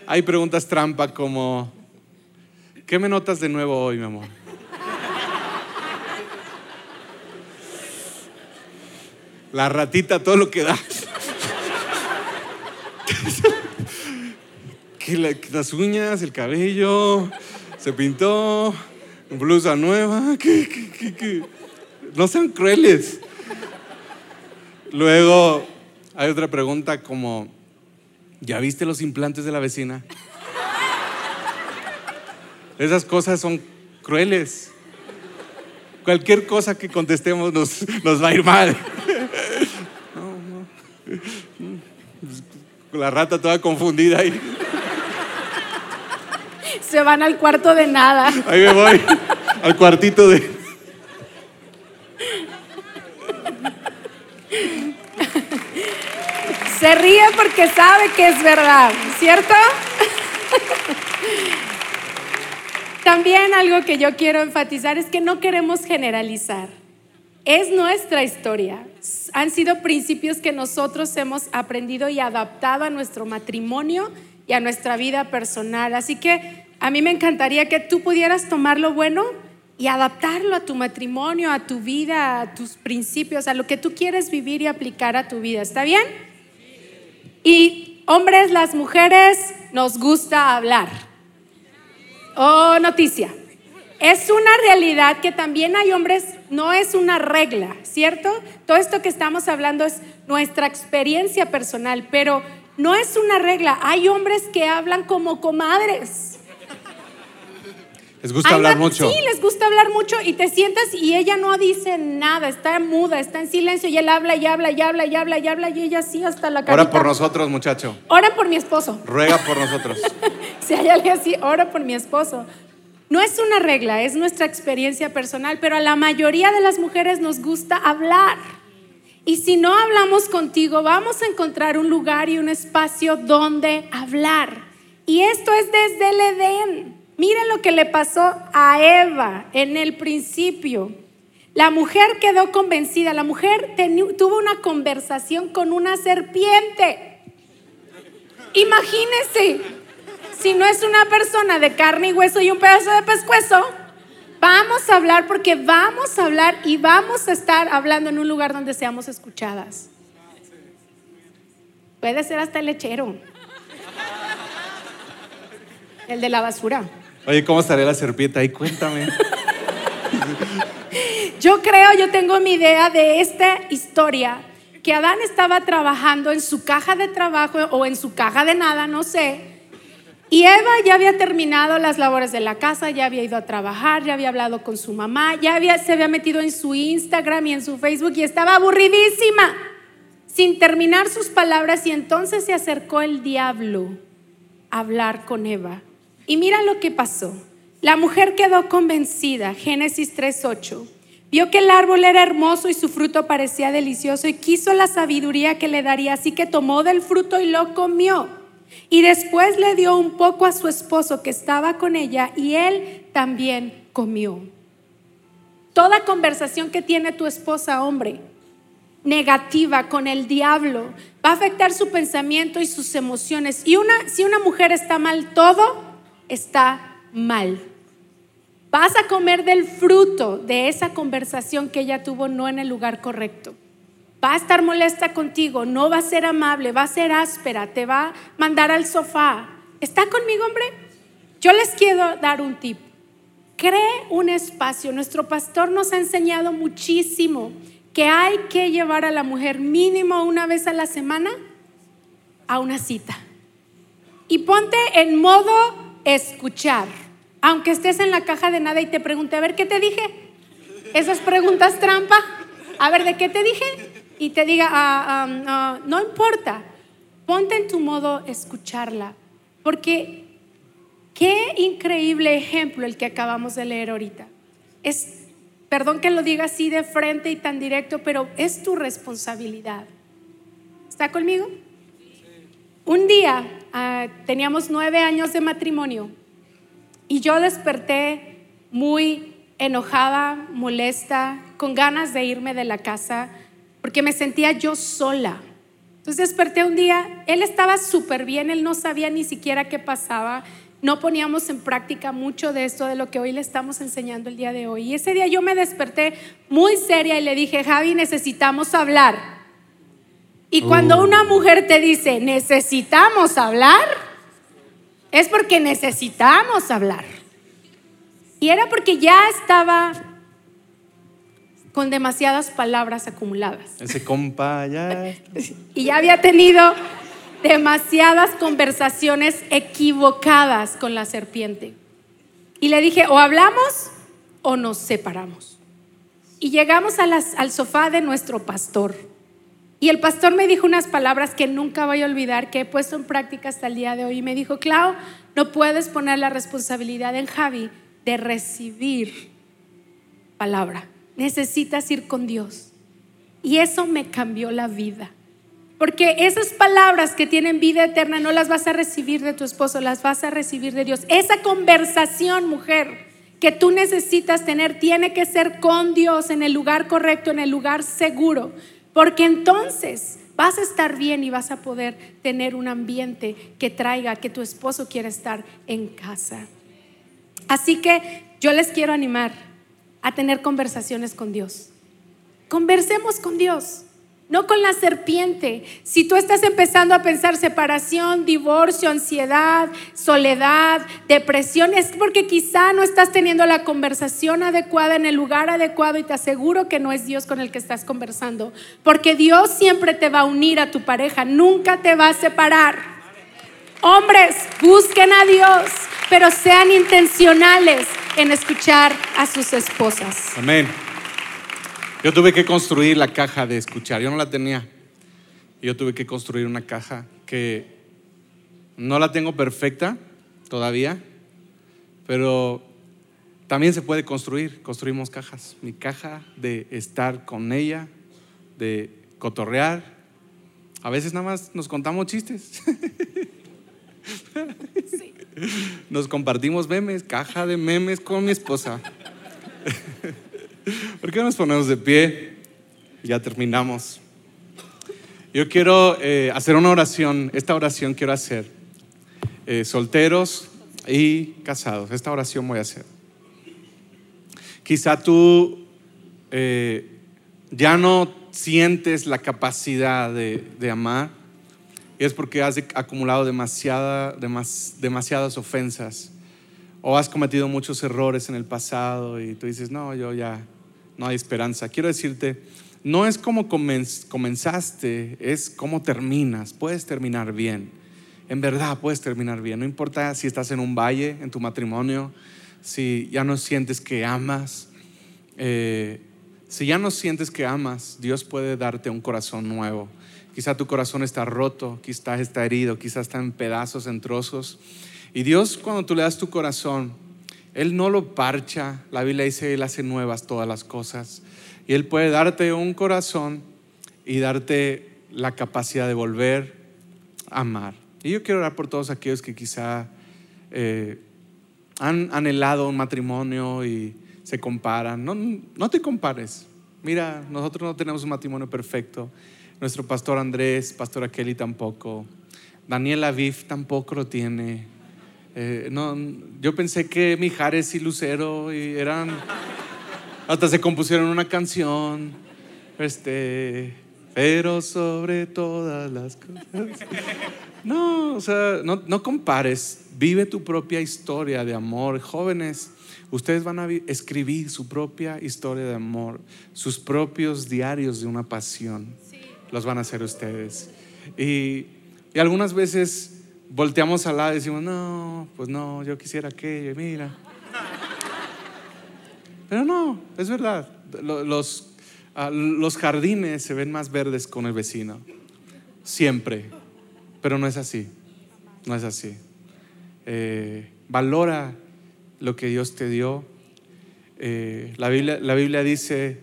Hay preguntas trampa como, ¿qué me notas de nuevo hoy, mi amor? La ratita, todo lo que da. Que la- que las uñas, el cabello, se pintó, blusa nueva. ¿Qué, qué, qué, qué? No sean crueles. Luego hay otra pregunta como, ¿ya viste los implantes de la vecina? Esas cosas son crueles. Cualquier cosa que contestemos nos, nos va a ir mal. La rata toda confundida ahí. Se van al cuarto de nada. Ahí me voy al cuartito de... Se ríe porque sabe que es verdad, ¿cierto? También algo que yo quiero enfatizar es que no queremos generalizar. Es nuestra historia. Han sido principios que nosotros hemos aprendido y adaptado a nuestro matrimonio y a nuestra vida personal. Así que a mí me encantaría que tú pudieras tomar lo bueno y adaptarlo a tu matrimonio, a tu vida, a tus principios, a lo que tú quieres vivir y aplicar a tu vida. ¿Está bien? Y hombres, las mujeres, nos gusta hablar. Oh, noticia. Es una realidad que también hay hombres, no es una regla, ¿cierto? Todo esto que estamos hablando es nuestra experiencia personal, pero no es una regla. Hay hombres que hablan como comadres. Les gusta hablar mucho. Sí, les gusta hablar mucho y te sientas y ella no dice nada, está muda, está en silencio y él habla y habla y habla y habla y habla y ella sí hasta la cara. Ora por nosotros, muchacho. Ora por mi esposo. Ruega por nosotros. si hay alguien así, ora por mi esposo. No es una regla, es nuestra experiencia personal, pero a la mayoría de las mujeres nos gusta hablar. Y si no hablamos contigo, vamos a encontrar un lugar y un espacio donde hablar. Y esto es desde el Edén. Mira lo que le pasó a Eva en el principio. La mujer quedó convencida, la mujer tuvo una conversación con una serpiente. Imagínense, si no es una persona de carne y hueso y un pedazo de pescuezo, vamos a hablar porque vamos a hablar y vamos a estar hablando en un lugar donde seamos escuchadas. Puede ser hasta el lechero, el de la basura. Oye, ¿cómo estaría la serpiente ahí? Cuéntame. Yo creo, yo tengo mi idea de esta historia, que Adán estaba trabajando en su caja de trabajo o en su caja de nada, no sé. Y Eva ya había terminado las labores de la casa, ya había ido a trabajar, ya había hablado con su mamá, ya había, se había metido en su Instagram y en su Facebook y estaba aburridísima, sin terminar sus palabras. Y entonces se acercó el diablo a hablar con Eva. Y mira lo que pasó. La mujer quedó convencida, Génesis 3:8. Vio que el árbol era hermoso y su fruto parecía delicioso y quiso la sabiduría que le daría, así que tomó del fruto y lo comió. Y después le dio un poco a su esposo que estaba con ella y él también comió. Toda conversación que tiene tu esposa, hombre, negativa con el diablo, va a afectar su pensamiento y sus emociones. Y una, si una mujer está mal, todo está mal. Vas a comer del fruto de esa conversación que ella tuvo no en el lugar correcto. Va a estar molesta contigo, no va a ser amable, va a ser áspera, te va a mandar al sofá. ¿Está conmigo, hombre? Yo les quiero dar un tip. Cree un espacio. Nuestro pastor nos ha enseñado muchísimo que hay que llevar a la mujer mínimo una vez a la semana a una cita. Y ponte en modo escuchar. Aunque estés en la caja de nada y te pregunte, a ver, ¿qué te dije? Esas preguntas trampa, a ver, ¿de qué te dije? Y te diga, ah, ah, no importa, ponte en tu modo escucharla, porque qué increíble ejemplo el que acabamos de leer ahorita. Es, perdón que lo diga así de frente y tan directo, pero es tu responsabilidad. ¿Está conmigo? Un día Ah, teníamos nueve años de matrimonio y yo desperté muy enojada, molesta, con ganas de irme de la casa porque me sentía yo sola. Entonces desperté un día, él estaba súper bien, él no sabía ni siquiera qué pasaba, no poníamos en práctica mucho de esto, de lo que hoy le estamos enseñando el día de hoy. Y ese día yo me desperté muy seria y le dije, Javi, necesitamos hablar. Y cuando uh. una mujer te dice, necesitamos hablar, es porque necesitamos hablar. Y era porque ya estaba con demasiadas palabras acumuladas. Ese compa ya. y ya había tenido demasiadas conversaciones equivocadas con la serpiente. Y le dije, o hablamos o nos separamos. Y llegamos al sofá de nuestro pastor. Y el pastor me dijo unas palabras que nunca voy a olvidar, que he puesto en práctica hasta el día de hoy. Y me dijo, Clau, no puedes poner la responsabilidad en Javi de recibir palabra. Necesitas ir con Dios. Y eso me cambió la vida. Porque esas palabras que tienen vida eterna no las vas a recibir de tu esposo, las vas a recibir de Dios. Esa conversación, mujer, que tú necesitas tener tiene que ser con Dios en el lugar correcto, en el lugar seguro. Porque entonces vas a estar bien y vas a poder tener un ambiente que traiga que tu esposo quiera estar en casa. Así que yo les quiero animar a tener conversaciones con Dios. Conversemos con Dios no con la serpiente. Si tú estás empezando a pensar separación, divorcio, ansiedad, soledad, depresión, es porque quizá no estás teniendo la conversación adecuada en el lugar adecuado y te aseguro que no es Dios con el que estás conversando. Porque Dios siempre te va a unir a tu pareja, nunca te va a separar. Hombres, busquen a Dios, pero sean intencionales en escuchar a sus esposas. Amén. Yo tuve que construir la caja de escuchar, yo no la tenía. Yo tuve que construir una caja que no la tengo perfecta todavía, pero también se puede construir, construimos cajas. Mi caja de estar con ella, de cotorrear. A veces nada más nos contamos chistes. Nos compartimos memes, caja de memes con mi esposa. ¿Por qué nos ponemos de pie? Ya terminamos. Yo quiero eh, hacer una oración. Esta oración quiero hacer. Eh, solteros y casados. Esta oración voy a hacer. Quizá tú eh, ya no sientes la capacidad de, amar y es porque has acumulado demasiada, demasiadas ofensas o has cometido muchos errores en el pasado y tú dices, no, yo ya no hay esperanza. Quiero decirte, no es como comenzaste, es como terminas. Puedes terminar bien. En verdad puedes terminar bien. No importa si estás en un valle, en tu matrimonio, si ya no sientes que amas. Eh, si ya no sientes que amas, Dios puede darte un corazón nuevo. Quizá tu corazón está roto, quizá está herido, quizá está en pedazos, en trozos. Y Dios cuando tú le das tu corazón, Él no lo parcha. La Biblia dice, Él hace nuevas todas las cosas. Y Él puede darte un corazón y darte la capacidad de volver a amar. Y yo quiero orar por todos aquellos que quizá eh, han anhelado un matrimonio y se comparan. No, no te compares. Mira, nosotros no tenemos un matrimonio perfecto. Nuestro pastor Andrés, pastora Kelly tampoco. Daniel Aviv tampoco lo tiene. Eh, no, yo pensé que Mijares y Lucero y eran. Hasta se compusieron una canción. Este. Pero sobre todas las cosas. No, o sea, no, no compares. Vive tu propia historia de amor. Jóvenes, ustedes van a escribir su propia historia de amor, sus propios diarios de una pasión. Los van a hacer ustedes. Y, y algunas veces volteamos al lado y decimos, no, pues no, yo quisiera aquello, mira. Pero no, es verdad. Los, ah, los jardines se ven más verdes con el vecino. Siempre. Pero no es así. No es así. Eh, valora lo que Dios te dio. Eh, la, Biblia, la, Biblia, dice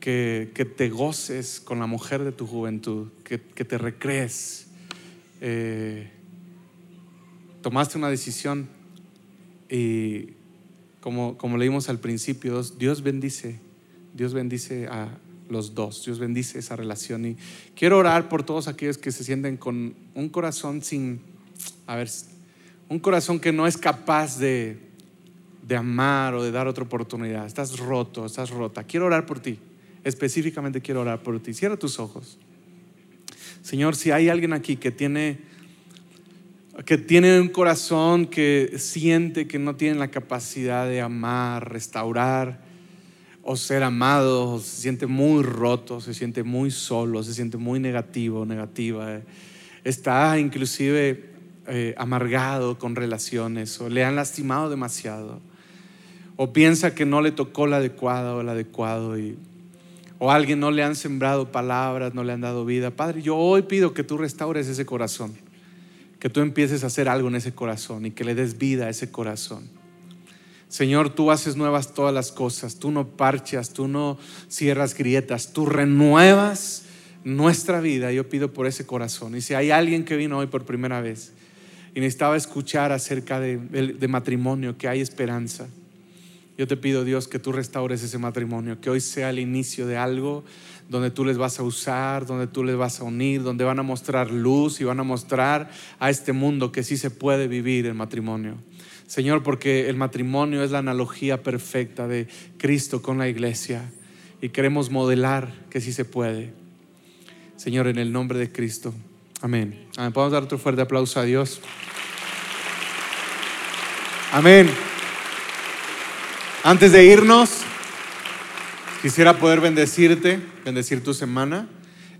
que, que, te goces con la mujer de tu juventud, que, que te recrees. Eh, tomaste una decisión y como, como leímos al principio, Dios bendice, Dios bendice a los dos, Dios bendice esa relación. Y quiero orar por todos aquellos que se sienten con un corazón sin, a ver, un corazón que no es capaz de, de amar o de dar otra oportunidad. Estás roto, estás rota. Quiero orar por ti. Específicamente quiero orar por ti. Cierra tus ojos. Señor, si hay alguien aquí que tiene que tiene un corazón que siente que no tiene la capacidad de amar, restaurar o ser amado, se siente muy roto, se siente muy solo, se siente muy negativo, negativa, está inclusive eh, amargado con relaciones o le han lastimado demasiado o piensa que no le tocó la adecuada o el adecuado y o alguien no le han sembrado palabras, no le han dado vida. Padre, yo hoy pido que tú restaures ese corazón, que tú empieces a hacer algo en ese corazón y que le des vida a ese corazón. Señor, tú haces nuevas todas las cosas, tú no parchas, tú no cierras grietas, tú renuevas nuestra vida. Yo pido por ese corazón. Y si hay alguien que vino hoy por primera vez y necesitaba escuchar acerca de, de matrimonio, que hay esperanza, yo te pido, Dios, que tú restaures ese matrimonio, que hoy sea el inicio de algo donde tú les vas a usar, donde tú les vas a unir, donde van a mostrar luz y van a mostrar a este mundo que sí se puede vivir el matrimonio. Señor, porque el matrimonio es la analogía perfecta de Cristo con la iglesia y queremos modelar que sí se puede. Señor, en el nombre de Cristo. Amén. Amén. Podemos dar otro fuerte aplauso a Dios. Amén. Antes de irnos, quisiera poder bendecirte, bendecir tu semana.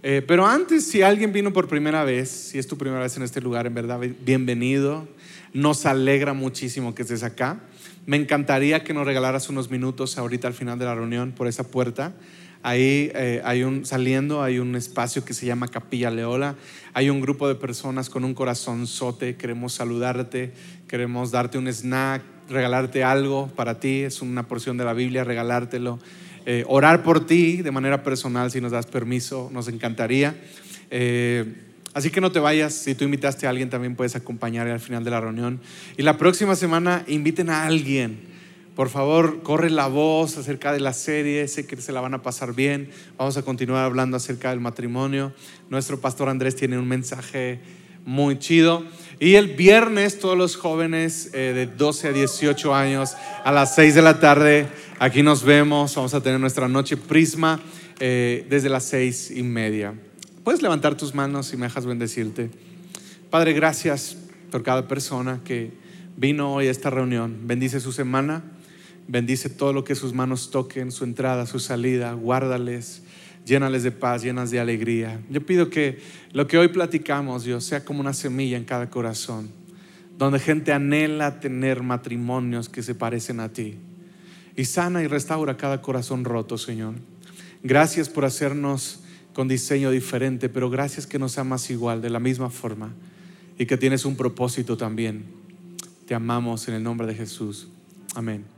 Eh, pero antes, si alguien vino por primera vez, si es tu primera vez en este lugar, en verdad, bienvenido. Nos alegra muchísimo que estés acá. Me encantaría que nos regalaras unos minutos ahorita al final de la reunión por esa puerta. Ahí eh, hay un, saliendo, hay un espacio que se llama Capilla Leola. Hay un grupo de personas con un corazón sote. Queremos saludarte, queremos darte un snack, regalarte algo para ti, es una porción de la Biblia, regalártelo. Eh, orar por ti de manera personal, si nos das permiso, nos encantaría. Eh, así que no te vayas, si tú invitaste a alguien también puedes acompañar al final de la reunión. Y la próxima semana inviten a alguien. Por favor, corre la voz acerca de la serie, sé que se la van a pasar bien. Vamos a continuar hablando acerca del matrimonio. Nuestro pastor Andrés tiene un mensaje muy chido. Y el viernes todos los jóvenes eh, de 12 a 18 años a las 6 de la tarde, aquí nos vemos, vamos a tener nuestra noche prisma eh, desde las 6 y media. Puedes levantar tus manos y me dejas bendecirte. Padre, gracias por cada persona que vino hoy a esta reunión. Bendice su semana, bendice todo lo que sus manos toquen, su entrada, su salida, guárdales llénales de paz, llenas de alegría. Yo pido que lo que hoy platicamos, Dios, sea como una semilla en cada corazón, donde gente anhela tener matrimonios que se parecen a ti. Y sana y restaura cada corazón roto, Señor. Gracias por hacernos con diseño diferente, pero gracias que nos amas igual, de la misma forma, y que tienes un propósito también. Te amamos en el nombre de Jesús. Amén.